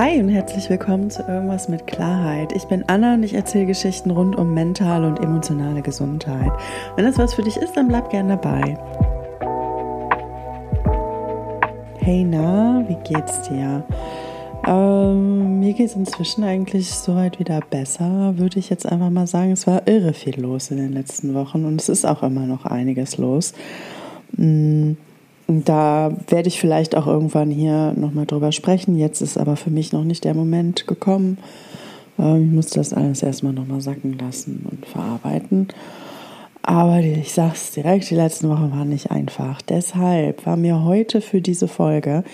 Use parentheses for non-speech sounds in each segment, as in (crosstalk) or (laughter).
Hi und herzlich willkommen zu Irgendwas mit Klarheit. Ich bin Anna und ich erzähle Geschichten rund um mentale und emotionale Gesundheit. Wenn das was für dich ist, dann bleib gerne dabei. Hey na, wie geht's dir? Ähm, mir geht es inzwischen eigentlich soweit wieder besser, würde ich jetzt einfach mal sagen. Es war irre viel los in den letzten Wochen und es ist auch immer noch einiges los. Mm, da werde ich vielleicht auch irgendwann hier nochmal drüber sprechen. Jetzt ist aber für mich noch nicht der Moment gekommen. Ähm, ich muss das alles erstmal nochmal sacken lassen und verarbeiten. Aber ich sag's direkt, die letzten Wochen waren nicht einfach. Deshalb war mir heute für diese Folge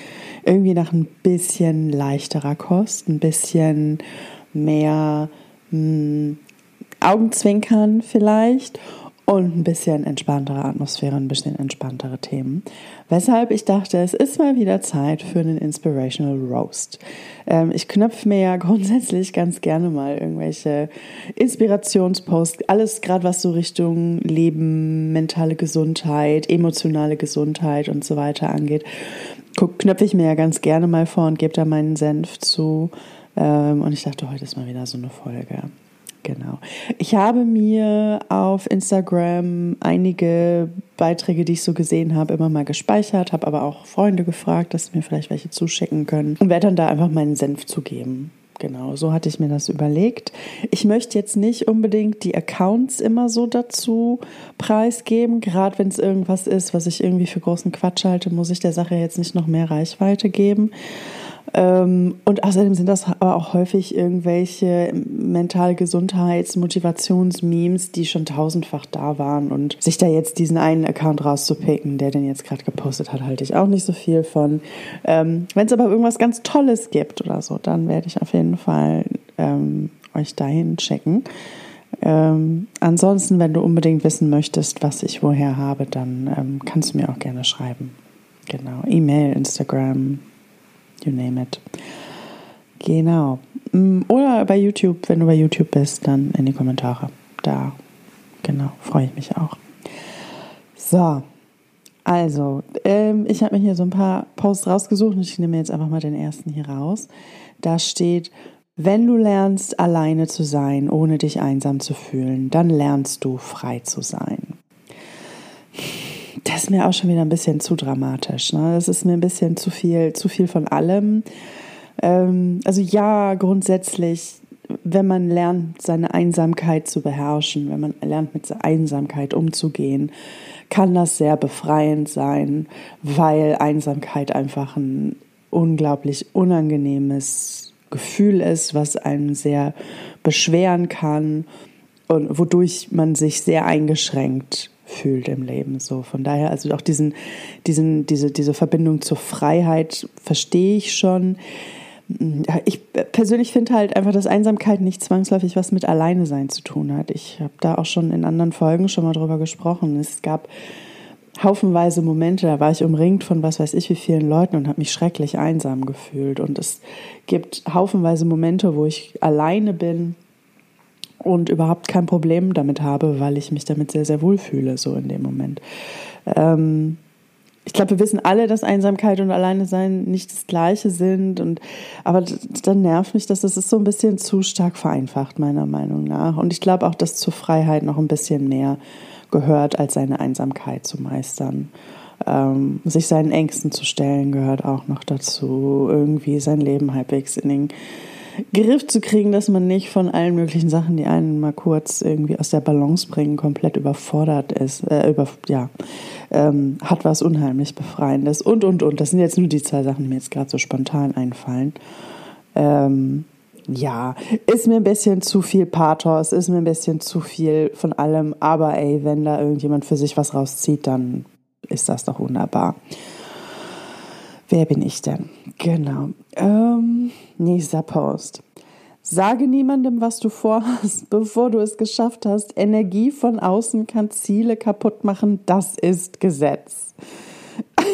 irgendwie nach ein bisschen leichterer Kost, ein bisschen mehr mh, hm, Augenzwinkern vielleicht und ein bisschen entspanntere Atmosphäre, ein bisschen entspanntere Themen. Weshalb ich dachte, es ist mal wieder Zeit für einen Inspirational Roast. Ähm, ich knöpfe mir ja (laughs) grundsätzlich ganz gerne mal irgendwelche Inspirationsposts, alles gerade was so Richtung Leben, mentale Gesundheit, emotionale Gesundheit und so weiter angeht, knöpfe ich mir ja ganz gerne mal vor und gebe da meinen Senf zu. Ähm, und ich dachte, heute ist mal wieder so eine Folge. Genau. Ich habe mir auf Instagram einige Beiträge, die ich so gesehen habe, immer mal gespeichert, habe aber auch Freunde gefragt, dass sie mir vielleicht welche zuschicken können und werde dann da einfach meinen Senf zugeben. Genau, so hatte ich mir das überlegt. Ich möchte jetzt nicht unbedingt die Accounts immer so dazu preisgeben. Gerade wenn es irgendwas ist, was ich irgendwie für großen Quatsch halte, muss ich der Sache jetzt nicht noch mehr Reichweite geben. Ähm, und außerdem sind das aber auch häufig irgendwelche mental Gesundheits-, Motivationsmemes, die schon tausendfach da waren. Und sich da jetzt diesen einen Account rauszupicken, der den jetzt gerade gepostet hat, halte ich auch nicht so viel von. Ähm, Wenn es aber irgendwas ganz Tolles gibt oder so, dann werde ich auf jeden Fall ähm, euch dahin checken. Ähm, ansonsten, wenn du unbedingt wissen möchtest, was ich woher habe, dann ähm, kannst du mir auch gerne schreiben. Genau, E-Mail, Instagram, you name it. Genau. Mm, oder bei YouTube, wenn du bei YouTube bist, dann in die Kommentare. Da, genau, freue ich mich auch. So, also, ähm, ich habe mir hier so ein paar Posts rausgesucht und ich nehme jetzt einfach mal den ersten hier raus. Da steht, wenn du lernst, alleine zu sein, ohne dich einsam zu fühlen, dann lernst du frei zu sein das ist mir auch schon wieder ein bisschen zu dramatisch. Ne? Das ist mir ein bisschen zu viel, zu viel von allem. Ähm, also ja, grundsätzlich, wenn man lernt, seine Einsamkeit zu beherrschen, wenn man lernt, mit der Einsamkeit umzugehen, kann das sehr befreiend sein, weil Einsamkeit einfach ein unglaublich unangenehmes Gefühl ist, was einen sehr beschweren kann und wodurch man sich sehr eingeschränkt fühlt im Leben. So von daher, also auch diesen, diesen, diese, diese Verbindung zur Freiheit verstehe ich schon. Ich persönlich finde halt einfach, dass Einsamkeit nicht zwangsläufig was mit Alleine sein zu tun hat. Ich habe da auch schon in anderen Folgen schon mal drüber gesprochen. Es gab haufenweise Momente, da war ich umringt von was weiß ich wie vielen Leuten und habe mich schrecklich einsam gefühlt. Und es gibt haufenweise Momente, wo ich alleine bin und überhaupt kein Problem damit habe, weil ich mich damit sehr, sehr wohl fühle, so in dem Moment. Ähm, ich glaube, wir wissen alle, dass Einsamkeit und Alleine sein nicht das Gleiche sind. Und, aber dann nervt mich, dass das ist so ein bisschen zu stark vereinfacht, meiner Meinung nach. Und ich glaube auch, dass zur Freiheit noch ein bisschen mehr gehört, als seine Einsamkeit zu meistern. Ähm, sich seinen Ängsten zu stellen gehört auch noch dazu. Irgendwie sein Leben halbwegs in den Griff zu kriegen, dass man nicht von allen möglichen Sachen, die einen mal kurz irgendwie aus der Balance bringen, komplett überfordert ist, äh, über, ja, ähm, hat was unheimlich Befreiendes und, und, und. Das sind jetzt nur die zwei Sachen, die mir jetzt gerade so spontan einfallen. Ähm, ja, ist mir ein bisschen zu viel Pathos, ist mir ein bisschen zu viel von allem, aber ey, wenn da irgendjemand für sich was rauszieht, dann ist das doch wunderbar. Wer bin ich denn? Genau. Ähm, nächster Post. Sage niemandem, was du vorhast, (laughs) bevor du es geschafft hast. Energie von außen kann Ziele kaputt machen. Das ist Gesetz. (laughs)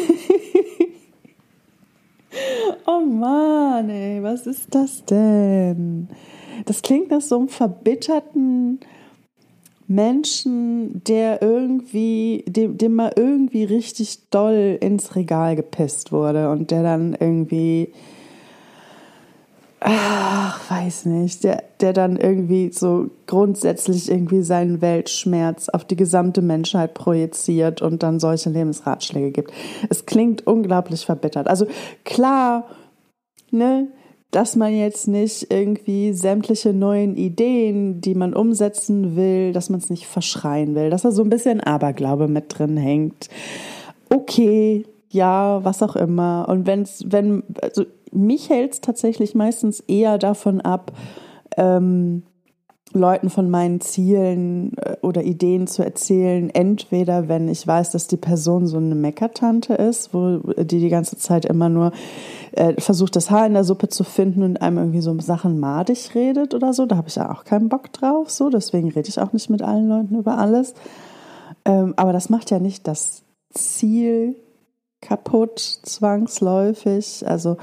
oh Mann, ey, was ist das denn? Das klingt nach so einem verbitterten Menschen, der irgendwie, dem, dem mal irgendwie richtig doll ins Regal gepisst wurde und der dann irgendwie ach, weiß nicht, der, der dann irgendwie so grundsätzlich irgendwie seinen Weltschmerz auf die gesamte Menschheit projiziert und dann solche Lebensratschläge gibt. Es klingt unglaublich verbittert. Also klar, ne, dass man jetzt nicht irgendwie sämtliche neuen Ideen, die man umsetzen will, dass man es nicht verschreien will, dass da so ein bisschen Aberglaube mit drin hängt. Okay, ja, was auch immer. Und wenn's, wenn, also mich hält es tatsächlich meistens eher davon ab, ähm, Leuten von meinen Zielen äh, oder Ideen zu erzählen. Entweder, wenn ich weiß, dass die Person so eine Meckertante ist, wo die die ganze Zeit immer nur äh, versucht, das Haar in der Suppe zu finden und einem irgendwie so Sachen madig redet oder so. Da habe ich ja auch keinen Bock drauf. So, deswegen rede ich auch nicht mit allen Leuten über alles. Ähm, aber das macht ja nicht das Ziel kaputt, zwangsläufig. Also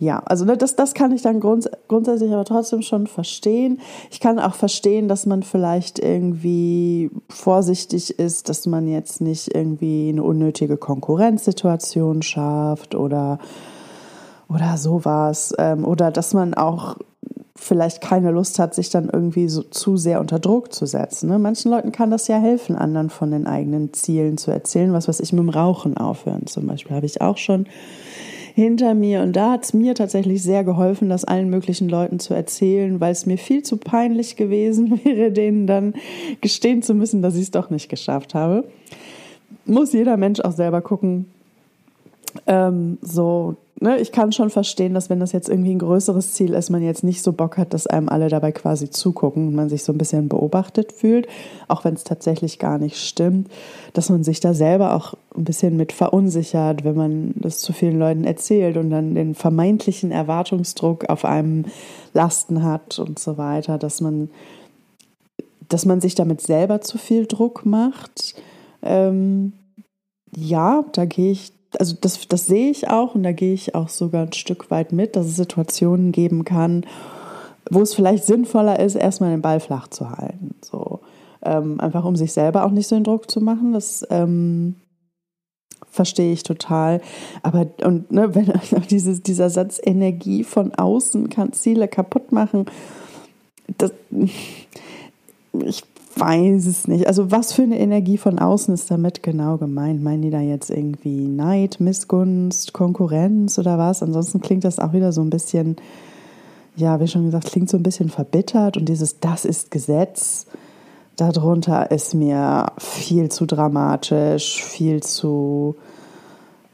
ja, also ne, das, das kann ich dann grunds grundsätzlich aber trotzdem schon verstehen. Ich kann auch verstehen, dass man vielleicht irgendwie vorsichtig ist, dass man jetzt nicht irgendwie eine unnötige Konkurrenzsituation schafft oder, oder sowas. Ähm, oder dass man auch vielleicht keine Lust hat, sich dann irgendwie so zu sehr unter Druck zu setzen. Ne? Manchen Leuten kann das ja helfen, anderen von den eigenen Zielen zu erzählen. Was weiß ich, mit dem Rauchen aufhören zum Beispiel habe ich auch schon hinter mir. Und da hat es mir tatsächlich sehr geholfen, das allen möglichen Leuten zu erzählen, weil es mir viel zu peinlich gewesen (laughs) wäre, denen dann gestehen zu müssen, dass ich es doch nicht geschafft habe. Muss jeder Mensch auch selber gucken. Ähm, so, ne, ich kann schon verstehen, dass wenn das jetzt irgendwie ein größeres Ziel ist, man jetzt nicht so Bock hat, dass einem alle dabei quasi zugucken und man sich so ein bisschen beobachtet fühlt, auch wenn es tatsächlich gar nicht stimmt, dass man sich da selber auch ein bisschen mit verunsichert, wenn man das zu vielen Leuten erzählt und dann den vermeintlichen Erwartungsdruck auf einem Lasten hat und so weiter, dass man, dass man sich damit selber zu viel Druck macht. Ähm, ja, da gehe ich also das, das sehe ich auch und da gehe ich auch sogar ein Stück weit mit, dass es Situationen geben kann, wo es vielleicht sinnvoller ist, erstmal den Ball flach zu halten. So. Ähm, einfach um sich selber auch nicht so den Druck zu machen. Das ähm, verstehe ich total. Aber und ne, wenn (laughs) dieses, dieser Satz Energie von außen kann Ziele kaputt machen, das, ich weiß es nicht. Also was für eine Energie von außen ist damit genau gemeint? Meinen die da jetzt irgendwie Neid, Missgunst, Konkurrenz oder was? Ansonsten klingt das auch wieder so ein bisschen, ja, wie schon gesagt, klingt so ein bisschen verbittert und dieses Das ist Gesetz. Darunter ist mir viel zu dramatisch, viel zu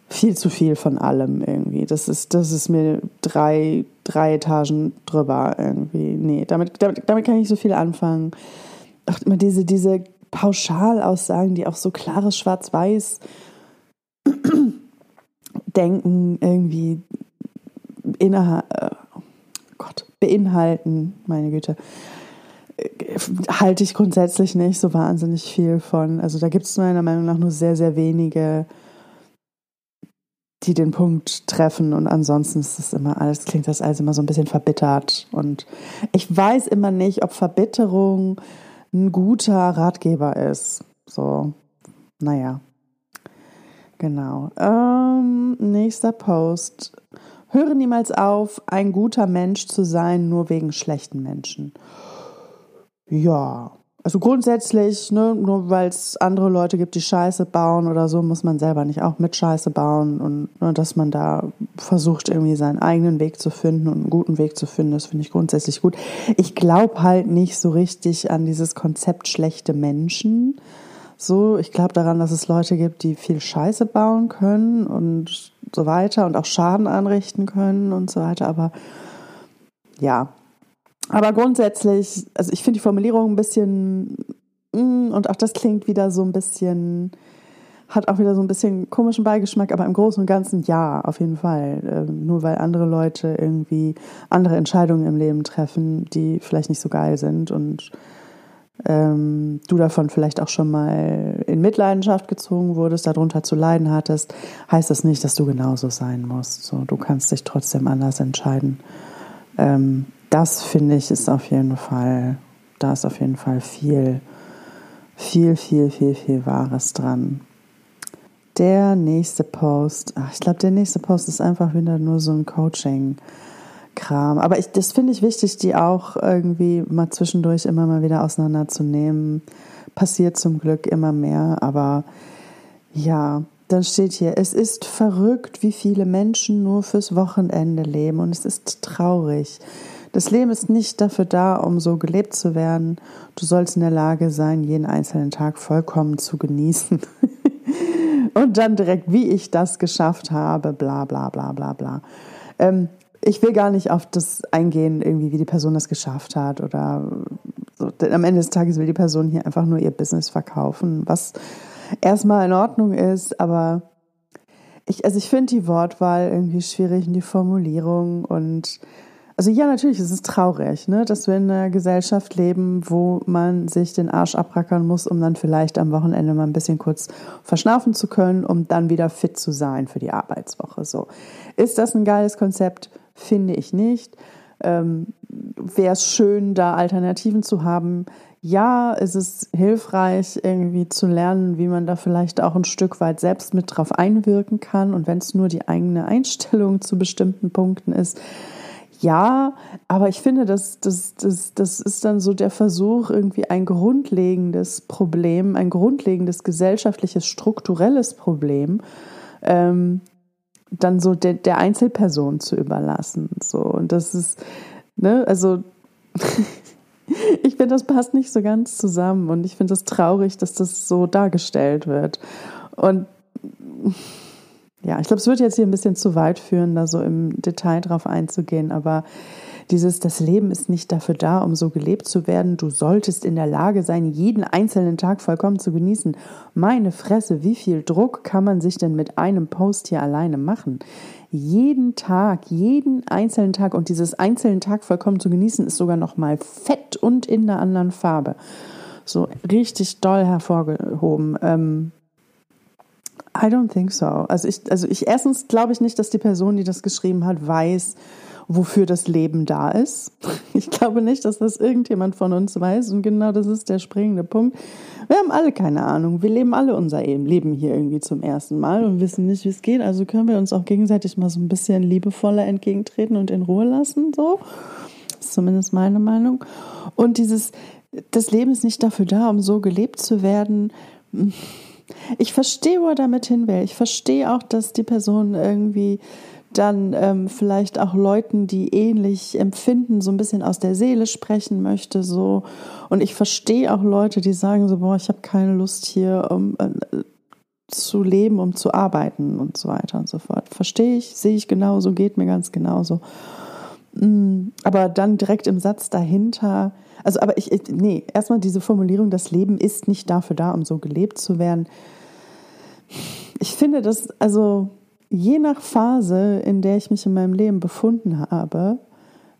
viel zu viel von allem irgendwie. Das ist, das ist mir drei, drei Etagen drüber irgendwie. Nee, damit, damit, damit kann ich so viel anfangen auch immer diese, diese Pauschalaussagen, die auch so klares Schwarz-Weiß (clears throat) denken, irgendwie innerhalb, äh, Gott, beinhalten, meine Güte, halte ich grundsätzlich nicht so wahnsinnig viel von. Also da gibt es meiner Meinung nach nur sehr, sehr wenige, die den Punkt treffen. Und ansonsten ist das immer alles, klingt das alles immer so ein bisschen verbittert. Und ich weiß immer nicht, ob Verbitterung ein guter Ratgeber ist. So, naja. Genau. Ähm, nächster Post. Höre niemals auf, ein guter Mensch zu sein, nur wegen schlechten Menschen. Ja, also grundsätzlich, ne, nur weil es andere Leute gibt, die Scheiße bauen oder so, muss man selber nicht auch mit Scheiße bauen und ne, dass man da versucht, irgendwie seinen eigenen Weg zu finden und einen guten Weg zu finden, das finde ich grundsätzlich gut. Ich glaube halt nicht so richtig an dieses Konzept schlechte Menschen. So, ich glaube daran, dass es Leute gibt, die viel Scheiße bauen können und so weiter und auch Schaden anrichten können und so weiter, aber ja, aber grundsätzlich, also ich finde die Formulierung ein bisschen, mm, und auch das klingt wieder so ein bisschen, hat auch wieder so ein bisschen komischen Beigeschmack, aber im Großen und Ganzen ja, auf jeden Fall. Ähm, nur weil andere Leute irgendwie andere Entscheidungen im Leben treffen, die vielleicht nicht so geil sind und ähm, du davon vielleicht auch schon mal in Mitleidenschaft gezogen wurdest, darunter zu leiden hattest, heißt das nicht, dass du genauso sein musst. So, du kannst dich trotzdem anders entscheiden. Ähm, das finde ich ist auf jeden Fall, da ist auf jeden Fall viel, viel, viel, viel, viel Wahres dran. Der nächste Post, ach, ich glaube, der nächste Post ist einfach wieder nur so ein Coaching. Kram. Aber ich, das finde ich wichtig, die auch irgendwie mal zwischendurch immer mal wieder auseinanderzunehmen. Passiert zum Glück immer mehr, aber ja, dann steht hier, es ist verrückt, wie viele Menschen nur fürs Wochenende leben und es ist traurig. Das Leben ist nicht dafür da, um so gelebt zu werden. Du sollst in der Lage sein, jeden einzelnen Tag vollkommen zu genießen. (laughs) und dann direkt, wie ich das geschafft habe, bla bla bla bla bla. Ähm, ich will gar nicht auf das eingehen, irgendwie, wie die Person das geschafft hat oder so. Am Ende des Tages will die Person hier einfach nur ihr Business verkaufen, was erstmal in Ordnung ist, aber ich, also ich finde die Wortwahl irgendwie schwierig und die Formulierung und also ja, natürlich ist es traurig, ne, dass wir in einer Gesellschaft leben, wo man sich den Arsch abrackern muss, um dann vielleicht am Wochenende mal ein bisschen kurz verschnaufen zu können, um dann wieder fit zu sein für die Arbeitswoche. So ist das ein geiles Konzept? Finde ich nicht. Ähm, Wäre es schön, da Alternativen zu haben? Ja, ist es hilfreich, irgendwie zu lernen, wie man da vielleicht auch ein Stück weit selbst mit drauf einwirken kann. Und wenn es nur die eigene Einstellung zu bestimmten Punkten ist, ja, aber ich finde, das, das, das, das ist dann so der Versuch, irgendwie ein grundlegendes Problem, ein grundlegendes gesellschaftliches, strukturelles Problem, ähm, dann so der, der Einzelperson zu überlassen. So. Und das ist, ne, also (laughs) ich finde, das passt nicht so ganz zusammen und ich finde es das traurig, dass das so dargestellt wird. Und ja, ich glaube, es wird jetzt hier ein bisschen zu weit führen, da so im Detail drauf einzugehen, aber dieses, das Leben ist nicht dafür da, um so gelebt zu werden. Du solltest in der Lage sein, jeden einzelnen Tag vollkommen zu genießen. Meine Fresse, wie viel Druck kann man sich denn mit einem Post hier alleine machen? Jeden Tag, jeden einzelnen Tag und dieses einzelnen Tag vollkommen zu genießen, ist sogar noch mal fett und in einer anderen Farbe. So richtig doll hervorgehoben. Ähm, I don't think so. Also ich, also ich erstens glaube ich nicht, dass die Person, die das geschrieben hat, weiß, wofür das Leben da ist. (laughs) Ich glaube nicht, dass das irgendjemand von uns weiß. Und genau das ist der springende Punkt. Wir haben alle keine Ahnung. Wir leben alle unser Leben hier irgendwie zum ersten Mal und wissen nicht, wie es geht. Also können wir uns auch gegenseitig mal so ein bisschen liebevoller entgegentreten und in Ruhe lassen. So. Das ist zumindest meine Meinung. Und dieses, das Leben ist nicht dafür da, um so gelebt zu werden. Ich verstehe, wo er damit hin will. Ich verstehe auch, dass die Person irgendwie dann ähm, vielleicht auch Leuten, die ähnlich empfinden, so ein bisschen aus der Seele sprechen möchte, so. Und ich verstehe auch Leute, die sagen so, boah, ich habe keine Lust hier, um äh, zu leben, um zu arbeiten und so weiter und so fort. Verstehe ich, sehe ich genauso, geht mir ganz genauso. Mm, aber dann direkt im Satz dahinter, also aber ich, nee, erstmal diese Formulierung, das Leben ist nicht dafür da, um so gelebt zu werden. Ich finde das, also je nach Phase, in der ich mich in meinem Leben befunden habe,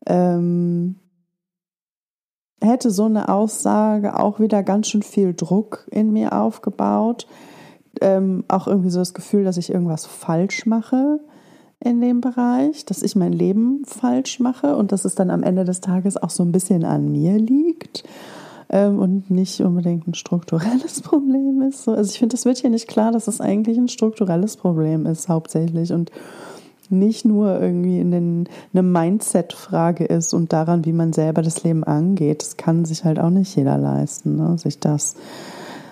ähm, hätte so eine Aussage auch wieder ganz schön viel Druck in mir aufgebaut. Ähm, auch irgendwie so das Gefühl, dass ich irgendwas falsch mache in dem Bereich, dass ich mein Leben falsch mache und dass es dann am Ende des Tages auch so ein bisschen an mir liegt ähm, und nicht unbedingt ein strukturelles (laughs) Problem ist. So, also ich finde, das wird hier nicht klar, dass es eigentlich ein strukturelles Problem ist hauptsächlich und nicht nur irgendwie in den, eine Mindset-Frage ist und daran, wie man selber das Leben angeht. Das kann sich halt auch nicht jeder leisten, ne? sich das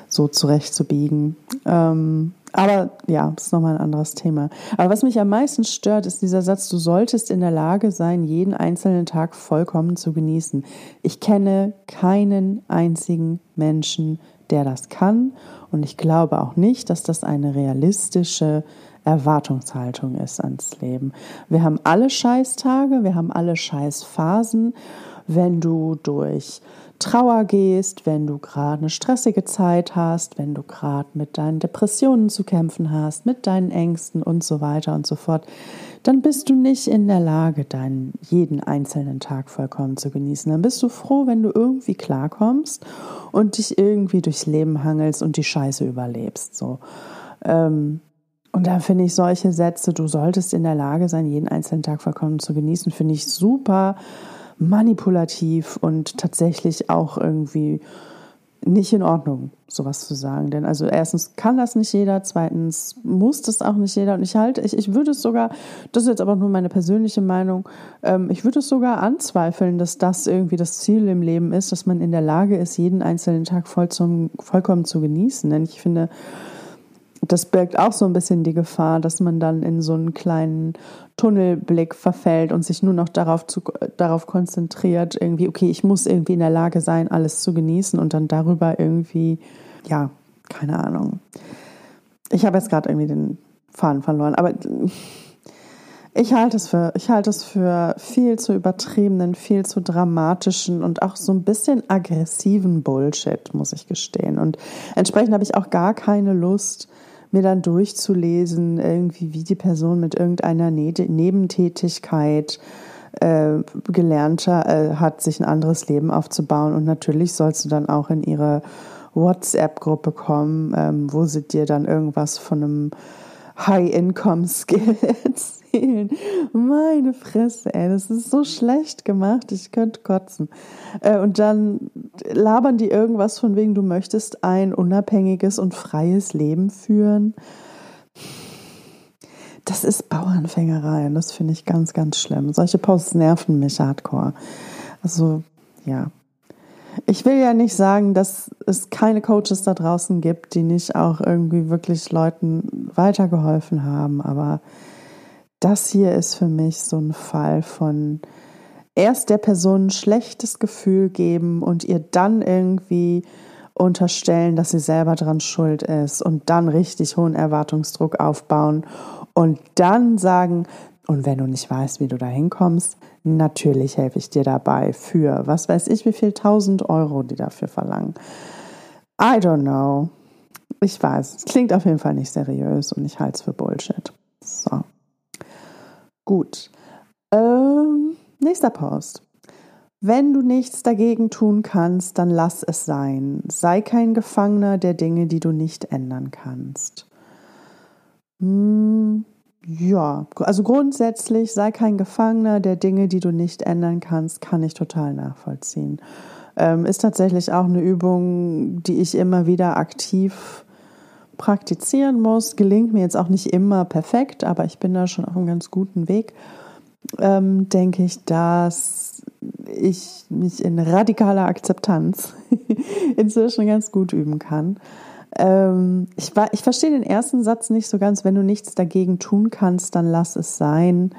so zurechtzubiegen. Ähm, aber ja, das ist nochmal ein anderes Thema. Aber was mich am meisten stört, ist dieser Satz, du solltest in der Lage sein, jeden einzelnen Tag vollkommen zu genießen. Ich kenne keinen einzigen Menschen, der das kann. Und ich glaube auch nicht, dass das eine realistische Erwartungshaltung ist ans Leben. Wir haben alle Scheißtage, wir haben alle Scheißphasen. Wenn du durch Trauer gehst, wenn du gerade eine stressige Zeit hast, wenn du gerade mit deinen Depressionen zu kämpfen hast, mit deinen Ängsten und so weiter und so fort, dann bist du nicht in der Lage, deinen jeden einzelnen Tag vollkommen zu genießen. Dann bist du froh, wenn du irgendwie klarkommst und dich irgendwie durchs Leben hangelst und die Scheiße überlebst. So. Ähm, und da finde ich solche Sätze, du solltest in der Lage sein, jeden einzelnen Tag vollkommen zu genießen, finde ich super manipulativ und tatsächlich auch irgendwie nicht in Ordnung, sowas zu sagen. Denn also erstens kann das nicht jeder, zweitens muss das auch nicht jeder. Und ich halte, ich, ich würde es sogar, das ist jetzt aber nur meine persönliche Meinung, ähm, ich würde es sogar anzweifeln, dass das irgendwie das Ziel im Leben ist, dass man in der Lage ist, jeden einzelnen Tag voll zum, vollkommen zu genießen. Denn ich finde, das birgt auch so ein bisschen die Gefahr, dass man dann in so einen kleinen Tunnelblick verfällt und sich nur noch darauf, zu, darauf konzentriert, irgendwie, okay, ich muss irgendwie in der Lage sein, alles zu genießen und dann darüber irgendwie, ja, keine Ahnung. Ich habe jetzt gerade irgendwie den Faden verloren, aber ich halte es für, ich halte es für viel zu übertriebenen, viel zu dramatischen und auch so ein bisschen aggressiven Bullshit, muss ich gestehen. Und entsprechend habe ich auch gar keine Lust, mir dann durchzulesen, irgendwie, wie die Person mit irgendeiner ne Nebentätigkeit äh, gelernt äh, hat, sich ein anderes Leben aufzubauen. Und natürlich sollst du dann auch in ihre WhatsApp-Gruppe kommen, ähm, wo sie dir dann irgendwas von einem High-Income-Skill erzählen. (laughs) Meine Fresse, ey, das ist so schlecht gemacht, ich könnte kotzen. Äh, und dann labern die irgendwas von wegen, du möchtest ein unabhängiges und freies Leben führen. Das ist Bauernfängerei und das finde ich ganz, ganz schlimm. Solche Posts nerven mich hardcore. Also, ja. Ich will ja nicht sagen, dass es keine Coaches da draußen gibt, die nicht auch irgendwie wirklich Leuten weitergeholfen haben, aber das hier ist für mich so ein Fall von erst der Person ein schlechtes Gefühl geben und ihr dann irgendwie unterstellen, dass sie selber dran schuld ist und dann richtig hohen Erwartungsdruck aufbauen und dann sagen, und wenn du nicht weißt, wie du da hinkommst, natürlich helfe ich dir dabei für, was weiß ich, wie viel tausend Euro die dafür verlangen. I don't know. Ich weiß, es klingt auf jeden Fall nicht seriös und ich halte es für Bullshit. So. Gut. Ähm, nächster Post. Wenn du nichts dagegen tun kannst, dann lass es sein. Sei kein Gefangener der Dinge, die du nicht ändern kannst. Hm, ja, also grundsätzlich sei kein Gefangener der Dinge, die du nicht ändern kannst, kann ich total nachvollziehen. Ähm, ist tatsächlich auch eine Übung, die ich immer wieder aktiv praktizieren muss. Gelingt mir jetzt auch nicht immer perfekt, aber ich bin da schon auf einem ganz guten Weg. Ähm, denke ich, dass ich mich in radikaler Akzeptanz (laughs) inzwischen ganz gut üben kann. Ähm, ich, ich verstehe den ersten Satz nicht so ganz. Wenn du nichts dagegen tun kannst, dann lass es sein.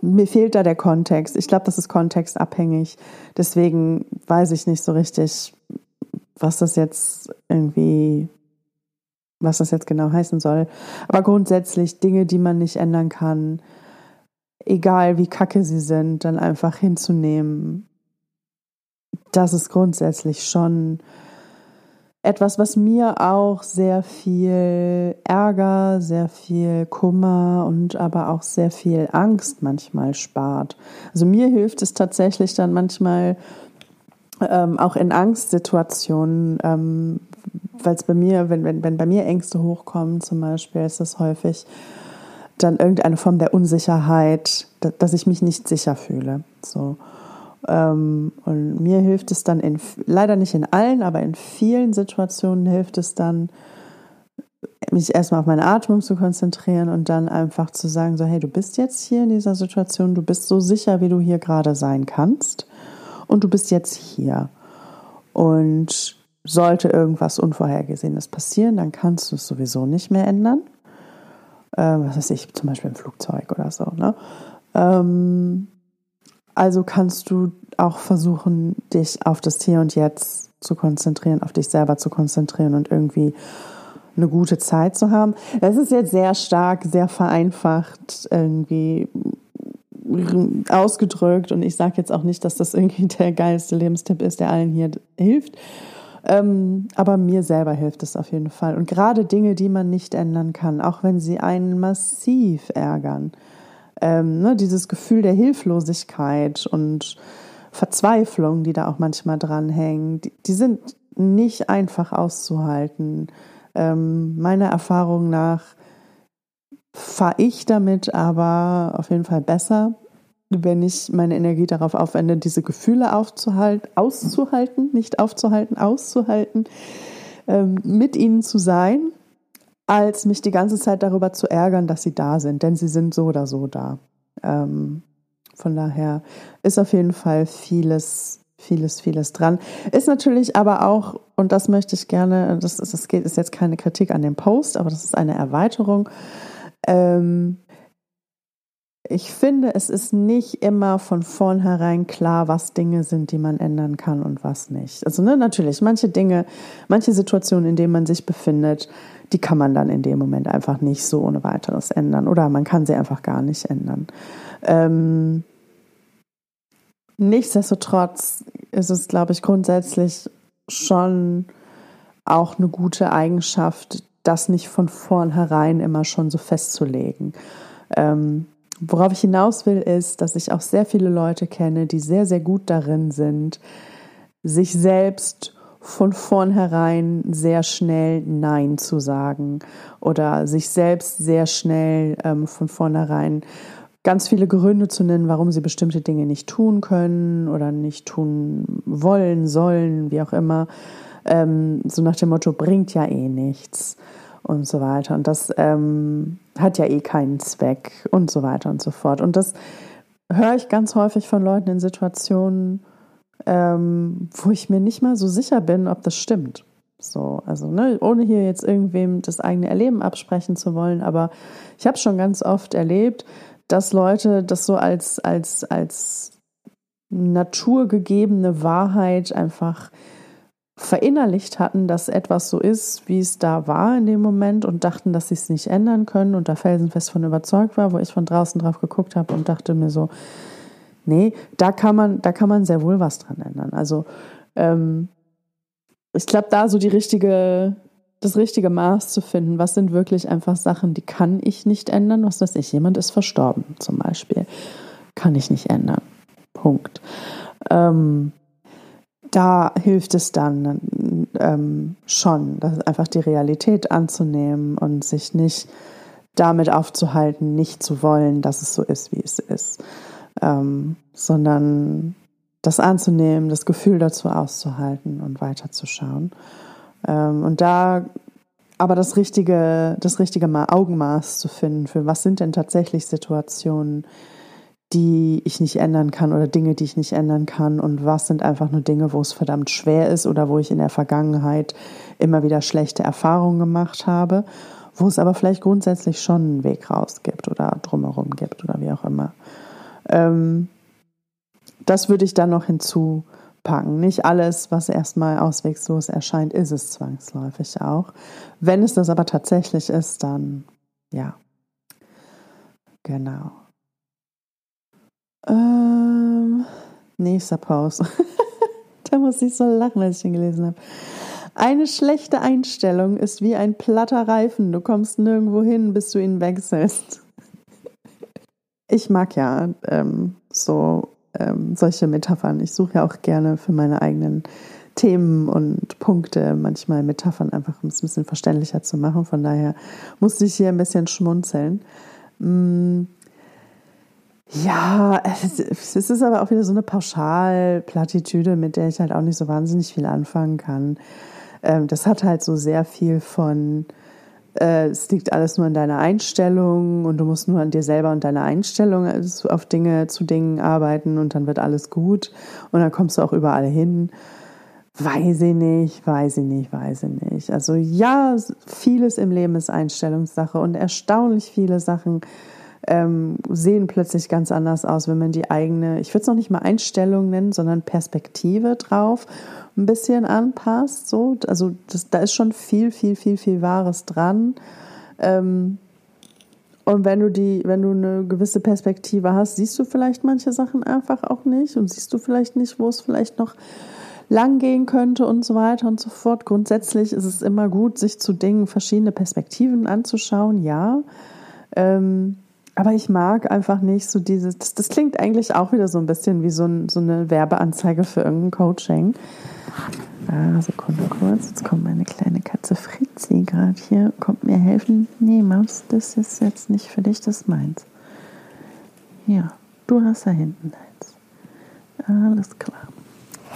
Mir fehlt da der Kontext. Ich glaube, das ist kontextabhängig. Deswegen weiß ich nicht so richtig, was das jetzt irgendwie, was das jetzt genau heißen soll. Aber grundsätzlich Dinge, die man nicht ändern kann, egal wie kacke sie sind, dann einfach hinzunehmen. Das ist grundsätzlich schon etwas, was mir auch sehr viel Ärger, sehr viel Kummer und aber auch sehr viel Angst manchmal spart. Also mir hilft es tatsächlich dann manchmal ähm, auch in Angstsituationen, ähm, weil es bei mir, wenn, wenn, wenn bei mir Ängste hochkommen, zum Beispiel, ist es häufig dann irgendeine Form der Unsicherheit, dass ich mich nicht sicher fühle. So. Ähm, und mir hilft es dann in, leider nicht in allen, aber in vielen Situationen hilft es dann, mich erstmal auf meine Atmung zu konzentrieren und dann einfach zu sagen, so, hey, du bist jetzt hier in dieser Situation, du bist so sicher, wie du hier gerade sein kannst und du bist jetzt hier. Und sollte irgendwas Unvorhergesehenes passieren, dann kannst du es sowieso nicht mehr ändern. Ähm, was weiß ich, zum Beispiel im Flugzeug oder so. Ne? Ähm, also kannst du auch versuchen, dich auf das Hier und Jetzt zu konzentrieren, auf dich selber zu konzentrieren und irgendwie eine gute Zeit zu haben. Das ist jetzt sehr stark, sehr vereinfacht irgendwie ausgedrückt und ich sage jetzt auch nicht, dass das irgendwie (laughs) der geilste Lebenstipp ist, der allen hier hilft. Ähm, aber mir selber hilft es auf jeden Fall. Und gerade Dinge, die man nicht ändern kann, auch wenn sie einen massiv ärgern. Ähm, ne, dieses Gefühl der Hilflosigkeit und Verzweiflung, die da auch manchmal dranhängen, die, die sind nicht einfach auszuhalten. Ähm, meiner Erfahrung nach fahre ich damit aber auf jeden Fall besser wenn ich meine Energie darauf aufwende, diese Gefühle aufzuhalten, auszuhalten, nicht aufzuhalten, auszuhalten, ähm, mit ihnen zu sein, als mich die ganze Zeit darüber zu ärgern, dass sie da sind, denn sie sind so oder so da. Ähm, von daher ist auf jeden Fall vieles, vieles, vieles dran. Ist natürlich aber auch, und das möchte ich gerne, das, das geht, ist jetzt keine Kritik an dem Post, aber das ist eine Erweiterung. Ähm, ich finde, es ist nicht immer von vornherein klar, was Dinge sind, die man ändern kann und was nicht. Also ne, natürlich, manche Dinge, manche Situationen, in denen man sich befindet, die kann man dann in dem Moment einfach nicht so ohne weiteres ändern oder man kann sie einfach gar nicht ändern. Ähm, nichtsdestotrotz ist es, glaube ich, grundsätzlich schon auch eine gute Eigenschaft, das nicht von vornherein immer schon so festzulegen. Ähm, worauf ich hinaus will, ist, dass ich auch sehr viele Leute kenne, die sehr, sehr gut darin sind, sich selbst von vornherein sehr schnell Nein zu sagen oder sich selbst sehr schnell ähm, von vornherein ganz viele Gründe zu nennen, warum sie bestimmte Dinge nicht tun können oder nicht tun wollen, sollen, wie auch immer. Ähm, so nach dem Motto, bringt ja eh nichts und so weiter. Und das ähm, hat ja eh keinen Zweck und so weiter und so fort. Und das höre ich ganz häufig von Leuten in Situationen, ähm, wo ich mir nicht mal so sicher bin, ob das stimmt. So, also ne, ohne hier jetzt irgendwem das eigene Erleben absprechen zu wollen, aber ich habe schon ganz oft erlebt, dass Leute das so als, als, als naturgegebene Wahrheit einfach verinnerlicht hatten, dass etwas so ist, wie es da war in dem Moment und dachten, dass sie es nicht ändern können und da felsenfest von überzeugt war, wo ich von draußen drauf geguckt habe und dachte mir so, nee, da kann man, da kann man sehr wohl was dran ändern. Also ähm, ich glaube, da so die richtige, das richtige Maß zu finden, was sind wirklich einfach Sachen, die kann ich nicht ändern, was weiß ich, jemand ist verstorben zum Beispiel, kann ich nicht ändern. Punkt. Ähm, da hilft es dann ähm, schon, einfach die Realität anzunehmen und sich nicht damit aufzuhalten, nicht zu wollen, dass es so ist, wie es ist, ähm, sondern das anzunehmen, das Gefühl dazu auszuhalten und weiterzuschauen. Ähm, und da aber das richtige, das richtige Augenmaß zu finden, für was sind denn tatsächlich Situationen, die ich nicht ändern kann oder Dinge, die ich nicht ändern kann und was sind einfach nur Dinge, wo es verdammt schwer ist oder wo ich in der Vergangenheit immer wieder schlechte Erfahrungen gemacht habe, wo es aber vielleicht grundsätzlich schon einen Weg raus gibt oder drumherum gibt oder wie auch immer. Ähm, das würde ich dann noch hinzupacken. Nicht alles, was erstmal auswegslos erscheint, ist es zwangsläufig auch. Wenn es das aber tatsächlich ist, dann ja. Genau. Ähm, nächster Pause. (laughs) da muss ich so lachen, als ich ihn gelesen habe. Eine schlechte Einstellung ist wie ein platter Reifen. Du kommst nirgendwo hin, bis du ihn wechselst. Ich mag ja ähm, so ähm, solche Metaphern. Ich suche ja auch gerne für meine eigenen Themen und Punkte manchmal Metaphern einfach, um es ein bisschen verständlicher zu machen. Von daher musste ich hier ein bisschen schmunzeln. Hm, ja, es ist aber auch wieder so eine Pauschalplattitüde, mit der ich halt auch nicht so wahnsinnig viel anfangen kann. Ähm, das hat halt so sehr viel von, äh, es liegt alles nur an deiner Einstellung und du musst nur an dir selber und deiner Einstellung also auf Dinge, zu Dingen arbeiten und dann wird alles gut und dann kommst du auch überall hin. Weiß ich nicht, weiß ich nicht, weiß ich nicht. Also ja, vieles im Leben ist Einstellungssache und erstaunlich viele Sachen ähm, sehen plötzlich ganz anders aus, wenn man die eigene, ich würde es noch nicht mal Einstellung nennen, sondern Perspektive drauf ein bisschen anpasst. So. Also das, da ist schon viel, viel, viel, viel Wahres dran. Ähm, und wenn du die, wenn du eine gewisse Perspektive hast, siehst du vielleicht manche Sachen einfach auch nicht und siehst du vielleicht nicht, wo es vielleicht noch lang gehen könnte und so weiter und so fort. Grundsätzlich ist es immer gut, sich zu Dingen verschiedene Perspektiven anzuschauen, ja. Ähm, aber ich mag einfach nicht so dieses, das, das, klingt eigentlich auch wieder so ein bisschen wie so, ein, so eine Werbeanzeige für irgendein Coaching. Ah, Sekunde kurz, jetzt kommt meine kleine Katze Fritzi gerade hier, kommt mir helfen. Nee, Maus, das ist jetzt nicht für dich, das ist meins. Ja, du hast da hinten eins. Alles klar.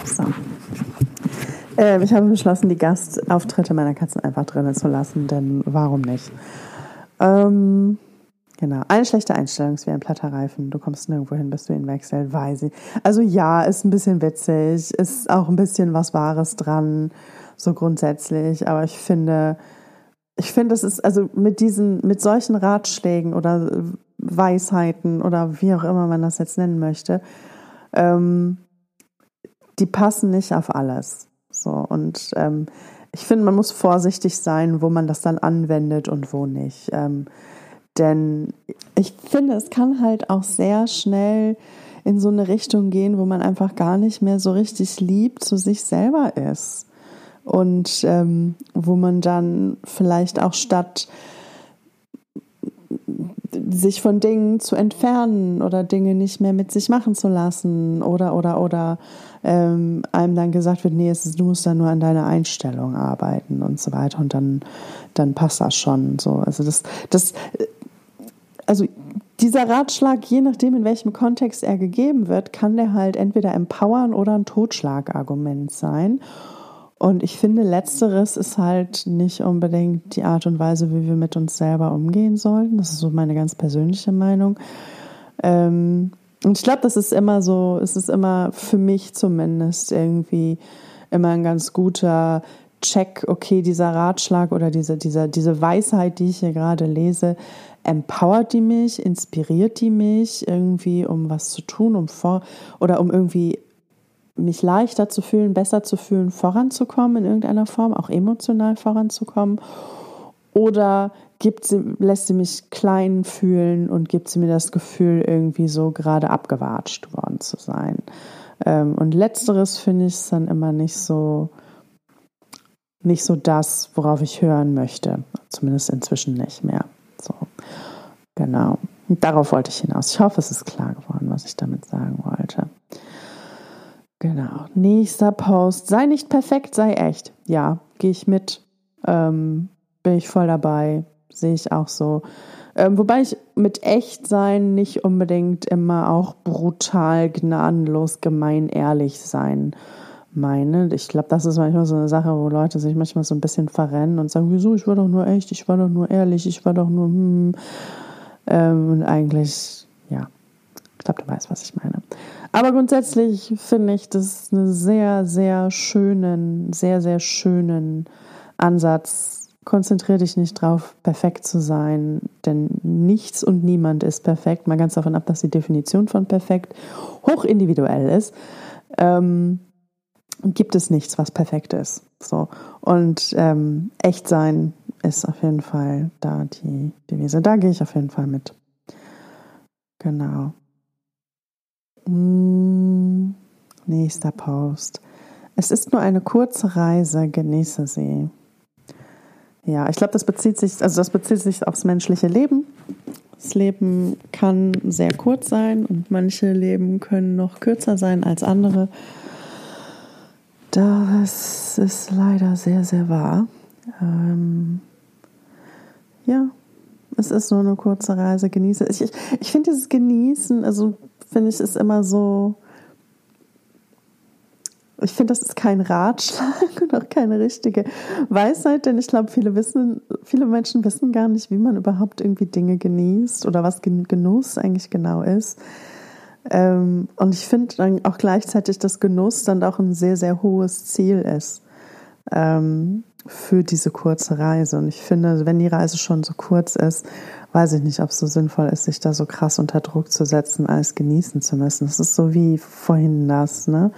So. Äh, ich habe beschlossen, die Gastauftritte meiner Katzen einfach drinnen zu lassen, denn warum nicht? Ähm, genau. Eine schlechte Einstellung ist wie ein platter Reifen. Du kommst nirgendwo hin, bis du ihn wechselst, weiß sie. Also ja, ist ein bisschen witzig, ist auch ein bisschen was Wahres dran, so grundsätzlich, aber ich finde, ich finde, es ist also mit diesen, mit solchen Ratschlägen oder Weisheiten oder wie auch immer man das jetzt nennen möchte, ähm, die passen nicht auf alles. So und ähm, ich finde, man muss vorsichtig sein, wo man das dann anwendet und wo nicht. Ähm, denn ich finde, es kann halt auch sehr schnell in so eine Richtung gehen, wo man einfach gar nicht mehr so richtig lieb zu sich selber ist und ähm, wo man dann vielleicht auch statt sich von Dingen zu entfernen oder Dinge nicht mehr mit sich machen zu lassen oder oder oder ähm, einem dann gesagt wird, nee, ist, du musst da nur an deiner Einstellung arbeiten und so weiter und dann dann passt das schon so. Also das das also dieser Ratschlag, je nachdem, in welchem Kontext er gegeben wird, kann der halt entweder empowern oder ein Totschlagargument sein. Und ich finde, letzteres ist halt nicht unbedingt die Art und Weise, wie wir mit uns selber umgehen sollten. Das ist so meine ganz persönliche Meinung. Ähm, und ich glaube, das ist immer so, es ist immer für mich zumindest irgendwie immer ein ganz guter Check, okay, dieser Ratschlag oder diese, diese, diese Weisheit, die ich hier gerade lese, empowert die mich, inspiriert die mich irgendwie, um was zu tun, um vor oder um irgendwie mich leichter zu fühlen, besser zu fühlen, voranzukommen in irgendeiner Form, auch emotional voranzukommen? Oder gibt sie, lässt sie mich klein fühlen und gibt sie mir das Gefühl, irgendwie so gerade abgewatscht worden zu sein? Ähm, und letzteres finde ich dann immer nicht so, nicht so das, worauf ich hören möchte. Zumindest inzwischen nicht mehr. So, genau. darauf wollte ich hinaus. Ich hoffe, es ist klar geworden, was ich damit sagen wollte. Genau. Nächster Post. Sei nicht perfekt, sei echt. Ja, gehe ich mit. Ähm, bin ich voll dabei. Sehe ich auch so. Ähm, wobei ich mit echt sein nicht unbedingt immer auch brutal, gnadenlos, gemein, ehrlich sein meine. Ich glaube, das ist manchmal so eine Sache, wo Leute sich manchmal so ein bisschen verrennen und sagen, wieso, ich war doch nur echt, ich war doch nur ehrlich, ich war doch nur, hm. Ähm, und eigentlich, ja, ich glaube, du weißt, was ich meine. Aber grundsätzlich finde ich das einen sehr, sehr schönen, sehr, sehr schönen Ansatz. Konzentriere dich nicht drauf, perfekt zu sein, denn nichts und niemand ist perfekt. Mal ganz davon ab, dass die Definition von perfekt hochindividuell ist. Ähm, gibt es nichts, was perfekt ist. So. Und ähm, echt sein ist auf jeden Fall da die Devise. Da gehe ich auf jeden Fall mit. Genau. Hm, nächster Post. Es ist nur eine kurze Reise, genieße sie. Ja, ich glaube, das bezieht sich, also das bezieht sich aufs menschliche Leben. Das Leben kann sehr kurz sein und manche Leben können noch kürzer sein als andere. Das ist leider sehr, sehr wahr. Ähm, ja, es ist nur eine kurze Reise, genieße. Ich, ich, ich finde dieses Genießen, also finde ich, ist immer so. Ich finde, das ist kein Ratschlag (laughs) und auch keine richtige Weisheit, denn ich glaube, viele viele Menschen wissen gar nicht, wie man überhaupt irgendwie Dinge genießt oder was Genuss eigentlich genau ist. Ähm, und ich finde dann auch gleichzeitig, dass Genuss dann auch ein sehr, sehr hohes Ziel ist ähm, für diese kurze Reise. Und ich finde, wenn die Reise schon so kurz ist, weiß ich nicht, ob es so sinnvoll ist, sich da so krass unter Druck zu setzen, alles genießen zu müssen. Das ist so wie vorhin das, ne?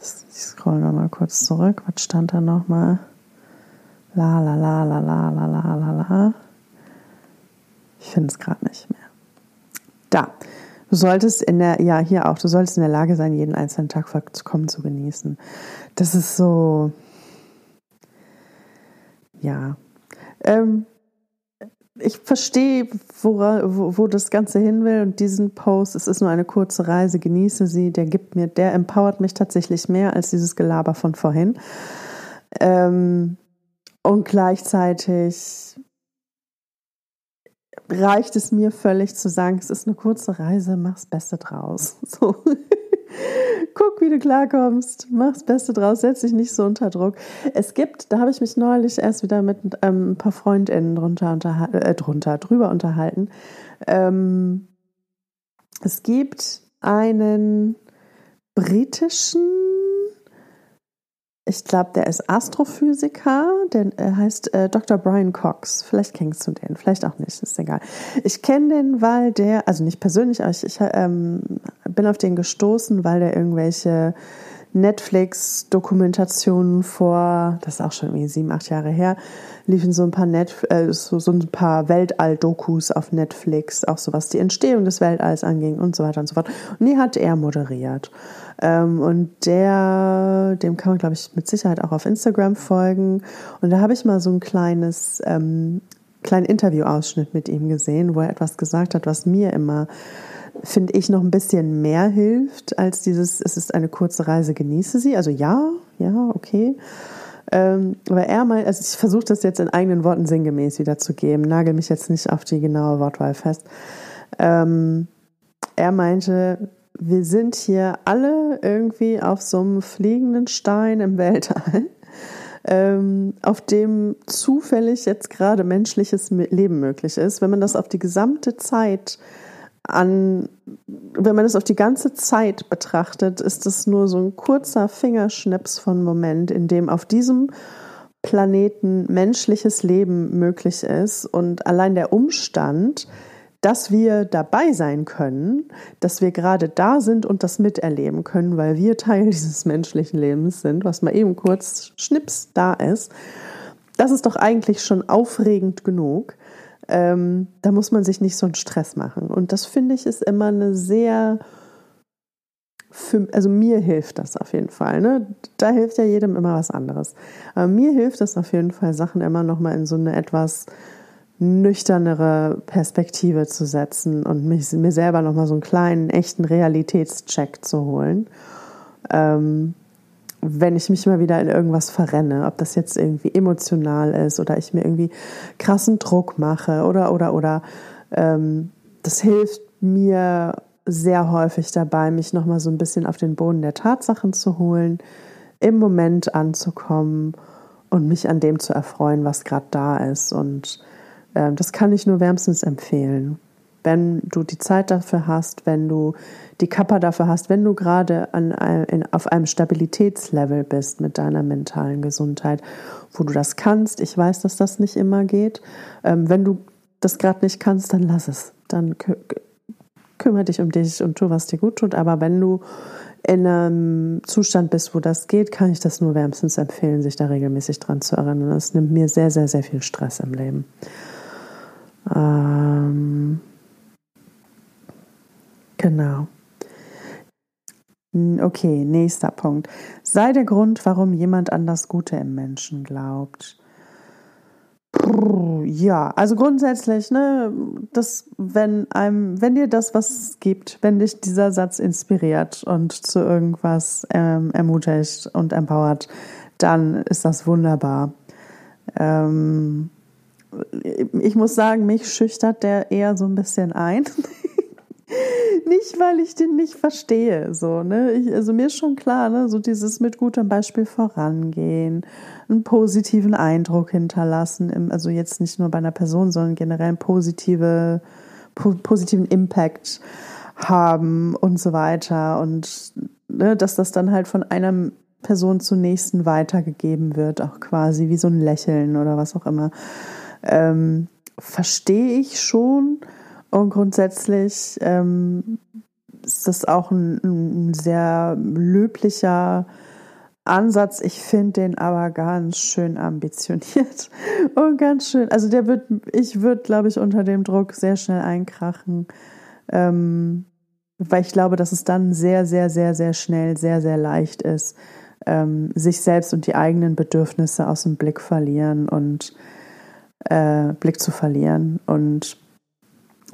Ich scroll mal kurz zurück. Was stand da nochmal? La la la la la la la la la. Ich finde es gerade nicht mehr. Da. Du solltest in der, ja, hier auch, du solltest in der Lage sein, jeden einzelnen Tag vollkommen zu genießen. Das ist so, ja. Ähm, ich verstehe, wo, wo, wo, das Ganze hin will und diesen Post, es ist nur eine kurze Reise, genieße sie, der gibt mir, der empowert mich tatsächlich mehr als dieses Gelaber von vorhin. Ähm, und gleichzeitig reicht es mir völlig zu sagen, es ist eine kurze Reise, mach's Beste draus. (laughs) So. Guck, wie du klarkommst. Mach's Beste draus, setz dich nicht so unter Druck. Es gibt, da habe ich mich neulich erst wieder mit ähm, ein paar FreundInnen drunter, äh, drunter drüber unterhalten. Ähm, es gibt einen britischen ich glaube, der ist Astrophysiker, der äh, heißt äh, Dr. Brian Cox. Vielleicht kennst du den, vielleicht auch nicht, ist egal. Ich kenne den, weil der, also nicht persönlich, aber ich, ich ähm, bin auf den gestoßen, weil der irgendwelche Netflix-Dokumentationen vor, das ist auch schon irgendwie sieben, acht Jahre her, liefen so ein paar äh, so, so paar Weltall-Dokus auf Netflix, auch so was die Entstehung des Weltalls anging und so weiter und so fort. Und die hat er moderiert. Ähm, und der, dem kann man, glaube ich, mit Sicherheit auch auf Instagram folgen. Und da habe ich mal so ein kleines, ähm, kleinen Interviewausschnitt mit ihm gesehen, wo er etwas gesagt hat, was mir immer finde ich, noch ein bisschen mehr hilft als dieses, es ist eine kurze Reise, genieße sie. Also ja, ja, okay. Ähm, aber er meint, also ich versuche das jetzt in eigenen Worten sinngemäß wiederzugeben, nagel mich jetzt nicht auf die genaue Wortwahl fest. Ähm, er meinte, wir sind hier alle irgendwie auf so einem fliegenden Stein im Weltall, ähm, auf dem zufällig jetzt gerade menschliches Leben möglich ist. Wenn man das auf die gesamte Zeit an, wenn man das auf die ganze Zeit betrachtet, ist es nur so ein kurzer Fingerschnips von Moment, in dem auf diesem Planeten menschliches Leben möglich ist und allein der Umstand, dass wir dabei sein können, dass wir gerade da sind und das miterleben können, weil wir Teil (laughs) dieses menschlichen Lebens sind, was mal eben kurz schnips da ist. Das ist doch eigentlich schon aufregend genug. Ähm, da muss man sich nicht so einen Stress machen. Und das finde ich ist immer eine sehr, für, also mir hilft das auf jeden Fall. Ne? Da hilft ja jedem immer was anderes. Aber mir hilft es auf jeden Fall, Sachen immer noch mal in so eine etwas nüchternere Perspektive zu setzen und mich, mir selber nochmal so einen kleinen, echten Realitätscheck zu holen. Ähm, wenn ich mich mal wieder in irgendwas verrenne, ob das jetzt irgendwie emotional ist oder ich mir irgendwie krassen Druck mache oder, oder, oder, ähm, das hilft mir sehr häufig dabei, mich nochmal so ein bisschen auf den Boden der Tatsachen zu holen, im Moment anzukommen und mich an dem zu erfreuen, was gerade da ist und ähm, das kann ich nur wärmstens empfehlen. Wenn du die Zeit dafür hast, wenn du die Kappa dafür hast, wenn du gerade an einem, auf einem Stabilitätslevel bist mit deiner mentalen Gesundheit, wo du das kannst. Ich weiß, dass das nicht immer geht. Ähm, wenn du das gerade nicht kannst, dann lass es. Dann kü kümmere dich um dich und tu, was dir gut tut. Aber wenn du in einem Zustand bist, wo das geht, kann ich das nur wärmstens empfehlen, sich da regelmäßig dran zu erinnern. Das nimmt mir sehr, sehr, sehr viel Stress im Leben. Ähm, genau. Okay, nächster Punkt. Sei der Grund, warum jemand an das Gute im Menschen glaubt. Ja, also grundsätzlich, ne, das, wenn einem, wenn dir das was gibt, wenn dich dieser Satz inspiriert und zu irgendwas ähm, ermutigt und empowert, dann ist das wunderbar. Ähm, ich muss sagen, mich schüchtert der eher so ein bisschen ein. (laughs) nicht, weil ich den nicht verstehe, so, ne? Ich, also mir ist schon klar, ne, so dieses mit gutem Beispiel vorangehen, einen positiven Eindruck hinterlassen, im, also jetzt nicht nur bei einer Person, sondern generell einen positive, po positiven Impact haben und so weiter und ne, dass das dann halt von einer Person zur nächsten weitergegeben wird, auch quasi wie so ein Lächeln oder was auch immer ähm, verstehe ich schon. Und grundsätzlich ähm, ist das auch ein, ein sehr löblicher Ansatz. Ich finde den aber ganz schön ambitioniert (laughs) und ganz schön. Also der wird, ich würde, glaube ich, unter dem Druck sehr schnell einkrachen, ähm, weil ich glaube, dass es dann sehr, sehr, sehr, sehr schnell, sehr, sehr leicht ist, ähm, sich selbst und die eigenen Bedürfnisse aus dem Blick verlieren und äh, Blick zu verlieren. Und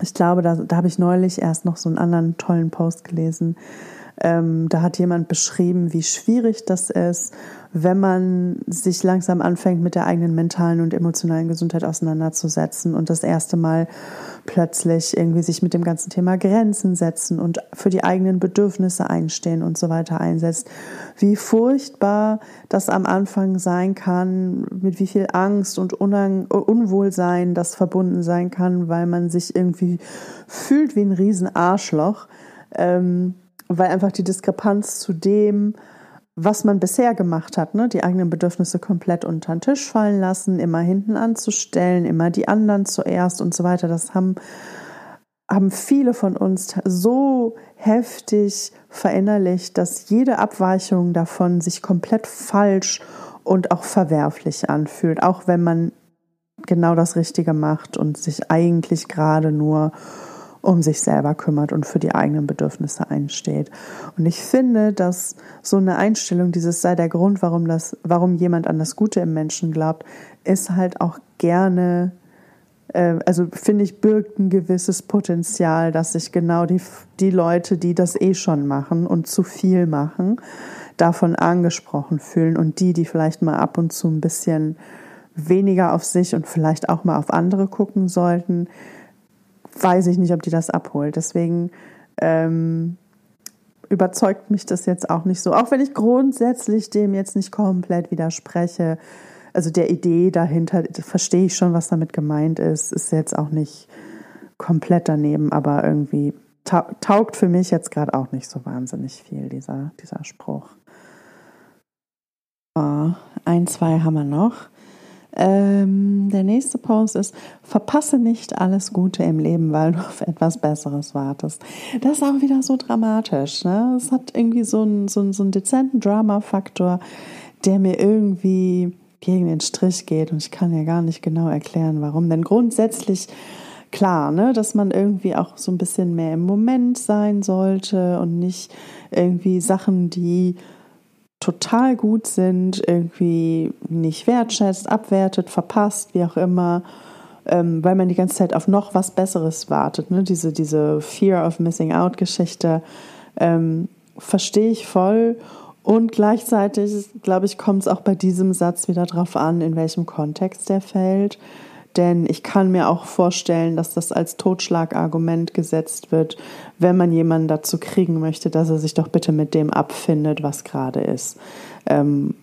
ich glaube, da, da habe ich neulich erst noch so einen anderen tollen Post gelesen. Ähm, da hat jemand beschrieben, wie schwierig das ist, wenn man sich langsam anfängt, mit der eigenen mentalen und emotionalen Gesundheit auseinanderzusetzen und das erste Mal plötzlich irgendwie sich mit dem ganzen Thema Grenzen setzen und für die eigenen Bedürfnisse einstehen und so weiter einsetzt. Wie furchtbar das am Anfang sein kann, mit wie viel Angst und Unwohlsein das verbunden sein kann, weil man sich irgendwie fühlt wie ein Riesenarschloch, ähm, weil einfach die Diskrepanz zu dem, was man bisher gemacht hat, ne? die eigenen Bedürfnisse komplett unter den Tisch fallen lassen, immer hinten anzustellen, immer die anderen zuerst und so weiter. Das haben, haben viele von uns so heftig verinnerlicht, dass jede Abweichung davon sich komplett falsch und auch verwerflich anfühlt, auch wenn man genau das Richtige macht und sich eigentlich gerade nur um sich selber kümmert und für die eigenen Bedürfnisse einsteht. Und ich finde, dass so eine Einstellung, dieses sei der Grund, warum das, warum jemand an das Gute im Menschen glaubt, ist halt auch gerne, äh, also finde ich, birgt ein gewisses Potenzial, dass sich genau die, die Leute, die das eh schon machen und zu viel machen, davon angesprochen fühlen und die, die vielleicht mal ab und zu ein bisschen weniger auf sich und vielleicht auch mal auf andere gucken sollten, weiß ich nicht, ob die das abholt. Deswegen ähm, überzeugt mich das jetzt auch nicht so. Auch wenn ich grundsätzlich dem jetzt nicht komplett widerspreche. Also der Idee dahinter verstehe ich schon, was damit gemeint ist. Ist jetzt auch nicht komplett daneben, aber irgendwie taugt für mich jetzt gerade auch nicht so wahnsinnig viel, dieser, dieser Spruch. Oh, ein, zwei haben wir noch. Ähm, der nächste Post ist, verpasse nicht alles Gute im Leben, weil du auf etwas Besseres wartest. Das ist auch wieder so dramatisch. Ne? Es hat irgendwie so einen, so einen, so einen dezenten Drama-Faktor, der mir irgendwie gegen den Strich geht und ich kann ja gar nicht genau erklären, warum. Denn grundsätzlich klar, ne, dass man irgendwie auch so ein bisschen mehr im Moment sein sollte und nicht irgendwie Sachen, die total gut sind, irgendwie nicht wertschätzt, abwertet, verpasst, wie auch immer, ähm, weil man die ganze Zeit auf noch was Besseres wartet. Ne? Diese, diese Fear of Missing Out Geschichte ähm, verstehe ich voll. Und gleichzeitig, glaube ich, kommt es auch bei diesem Satz wieder darauf an, in welchem Kontext der fällt. Denn ich kann mir auch vorstellen, dass das als Totschlagargument gesetzt wird, wenn man jemanden dazu kriegen möchte, dass er sich doch bitte mit dem abfindet, was gerade ist. Ähm,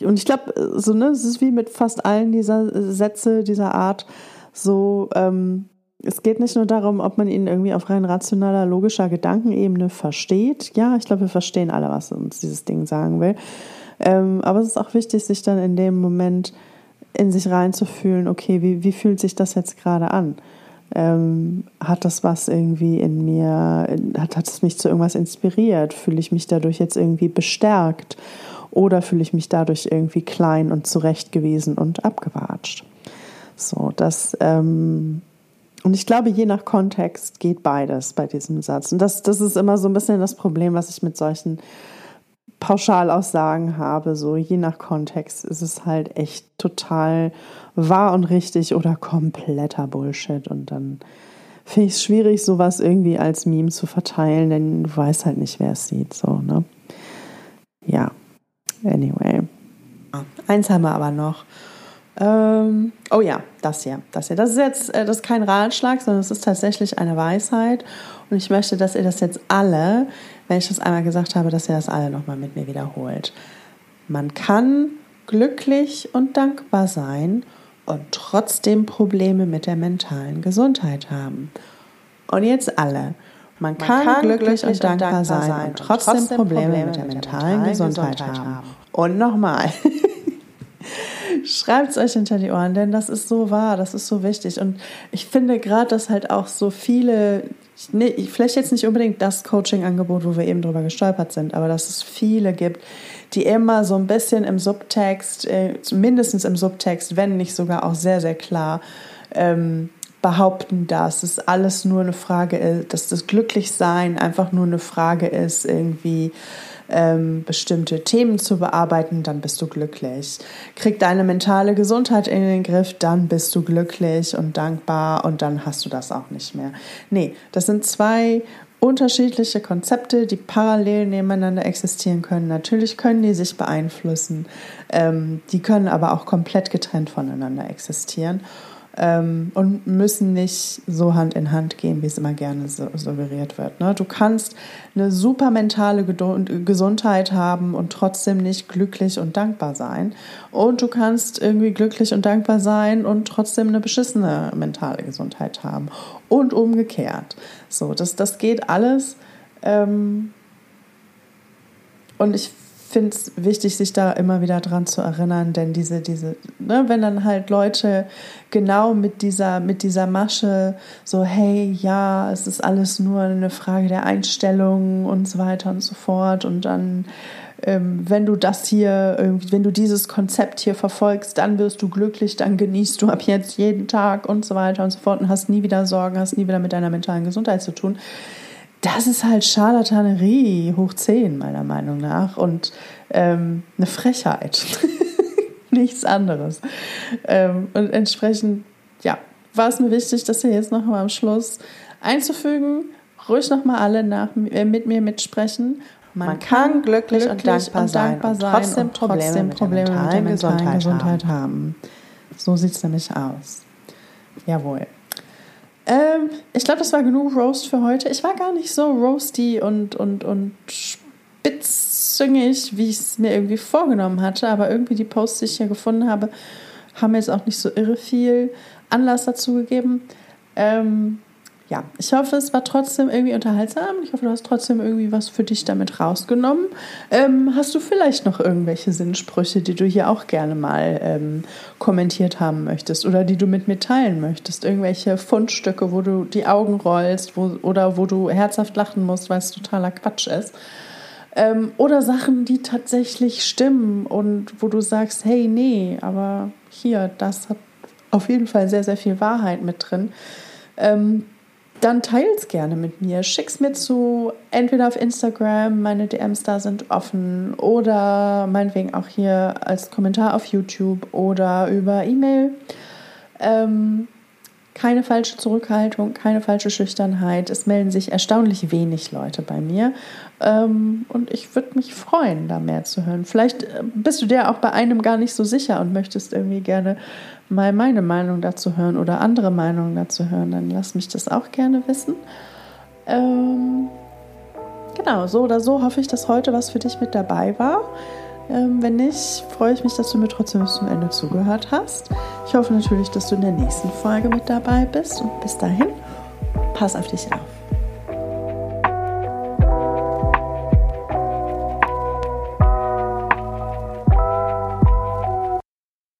und ich glaube, so, ne, es ist wie mit fast allen dieser Sätze dieser Art, so, ähm, es geht nicht nur darum, ob man ihn irgendwie auf rein rationaler, logischer Gedankenebene versteht. Ja, ich glaube, wir verstehen alle, was uns dieses Ding sagen will. Ähm, aber es ist auch wichtig, sich dann in dem Moment in sich reinzufühlen, okay, wie, wie fühlt sich das jetzt gerade an? Ähm, hat das was irgendwie in mir, hat, hat es mich zu irgendwas inspiriert? Fühle ich mich dadurch jetzt irgendwie bestärkt? Oder fühle ich mich dadurch irgendwie klein und zurechtgewiesen und abgewatscht? So, das, ähm, und ich glaube, je nach Kontext geht beides bei diesem Satz. Und das, das ist immer so ein bisschen das Problem, was ich mit solchen Pauschalaussagen habe, so je nach Kontext ist es halt echt total wahr und richtig oder kompletter Bullshit. Und dann finde ich es schwierig, sowas irgendwie als Meme zu verteilen, denn du weißt halt nicht, wer es sieht. So, ne? Ja, anyway. Eins haben wir aber noch. Ähm, oh ja, das hier, das hier. Das ist jetzt, äh, das ist kein Ratschlag, sondern es ist tatsächlich eine Weisheit. Und ich möchte, dass ihr das jetzt alle, wenn ich das einmal gesagt habe, dass ihr das alle nochmal mit mir wiederholt. Man kann glücklich und dankbar sein und trotzdem Probleme mit der mentalen Gesundheit haben. Und jetzt alle. Man kann, Man kann glücklich, glücklich, und dankbar, und dankbar sein und trotzdem, trotzdem Probleme, Probleme, mit der mentalen, mentalen Gesundheit, Gesundheit, haben. haben. Und nochmal. Schreibt es euch hinter die Ohren, denn das ist so wahr, das ist so wichtig. Und ich finde gerade, dass halt auch so viele, nee, vielleicht jetzt nicht unbedingt das Coaching-Angebot, wo wir eben drüber gestolpert sind, aber dass es viele gibt, die immer so ein bisschen im Subtext, äh, mindestens im Subtext, wenn nicht sogar auch sehr, sehr klar, ähm, behaupten, dass es alles nur eine Frage ist, dass das Glücklichsein einfach nur eine Frage ist, irgendwie ähm, bestimmte Themen zu bearbeiten, dann bist du glücklich. Krieg deine mentale Gesundheit in den Griff, dann bist du glücklich und dankbar und dann hast du das auch nicht mehr. Nee, das sind zwei unterschiedliche Konzepte, die parallel nebeneinander existieren können. Natürlich können die sich beeinflussen, ähm, die können aber auch komplett getrennt voneinander existieren ähm, und müssen nicht so Hand in Hand gehen, wie es immer gerne so, suggeriert wird. Ne? Du kannst eine super mentale Gesundheit haben und trotzdem nicht glücklich und dankbar sein. Und du kannst irgendwie glücklich und dankbar sein und trotzdem eine beschissene mentale Gesundheit haben. Und umgekehrt. So, das, das geht alles. Ähm, und ich finde es wichtig, sich da immer wieder dran zu erinnern, denn diese, diese, ne, wenn dann halt Leute genau mit dieser, mit dieser Masche so, hey, ja, es ist alles nur eine Frage der Einstellung und so weiter und so fort und dann ähm, wenn du das hier, wenn du dieses Konzept hier verfolgst, dann wirst du glücklich, dann genießt du ab jetzt jeden Tag und so weiter und so fort und hast nie wieder Sorgen, hast nie wieder mit deiner mentalen Gesundheit zu tun das ist halt Scharlatanerie hoch 10, meiner Meinung nach. Und ähm, eine Frechheit. (laughs) Nichts anderes. Ähm, und entsprechend, ja, war es mir wichtig, das hier jetzt noch mal am Schluss einzufügen. Ruhig noch mal alle nach, äh, mit mir mitsprechen. Man, Man kann glücklich, glücklich und dankbar, und dankbar sein, und trotzdem, und Probleme, trotzdem Probleme mit der mentalen, Gesundheit, Gesundheit haben. haben. So sieht es nämlich aus. Jawohl. Ähm, ich glaube, das war genug Roast für heute. Ich war gar nicht so roasty und, und, und spitzzüngig, wie ich es mir irgendwie vorgenommen hatte. Aber irgendwie die Posts, die ich hier gefunden habe, haben mir jetzt auch nicht so irre viel Anlass dazu gegeben. Ähm, ja, ich hoffe, es war trotzdem irgendwie unterhaltsam. Ich hoffe, du hast trotzdem irgendwie was für dich damit rausgenommen. Ähm, hast du vielleicht noch irgendwelche Sinnsprüche, die du hier auch gerne mal ähm, kommentiert haben möchtest oder die du mit mir teilen möchtest? Irgendwelche Fundstücke, wo du die Augen rollst wo, oder wo du herzhaft lachen musst, weil es totaler Quatsch ist? Ähm, oder Sachen, die tatsächlich stimmen und wo du sagst, hey, nee, aber hier, das hat auf jeden Fall sehr, sehr viel Wahrheit mit drin. Ähm, dann teils gerne mit mir. Schick's mir zu, entweder auf Instagram, meine DMs da sind offen, oder meinetwegen auch hier als Kommentar auf YouTube oder über E-Mail. Ähm, keine falsche Zurückhaltung, keine falsche Schüchternheit. Es melden sich erstaunlich wenig Leute bei mir. Ähm, und ich würde mich freuen, da mehr zu hören. Vielleicht äh, bist du dir auch bei einem gar nicht so sicher und möchtest irgendwie gerne mal meine Meinung dazu hören oder andere Meinungen dazu hören. Dann lass mich das auch gerne wissen. Ähm, genau, so oder so hoffe ich, dass heute was für dich mit dabei war. Ähm, wenn nicht, freue ich mich, dass du mir trotzdem bis zum Ende zugehört hast. Ich hoffe natürlich, dass du in der nächsten Folge mit dabei bist und bis dahin, pass auf dich auf.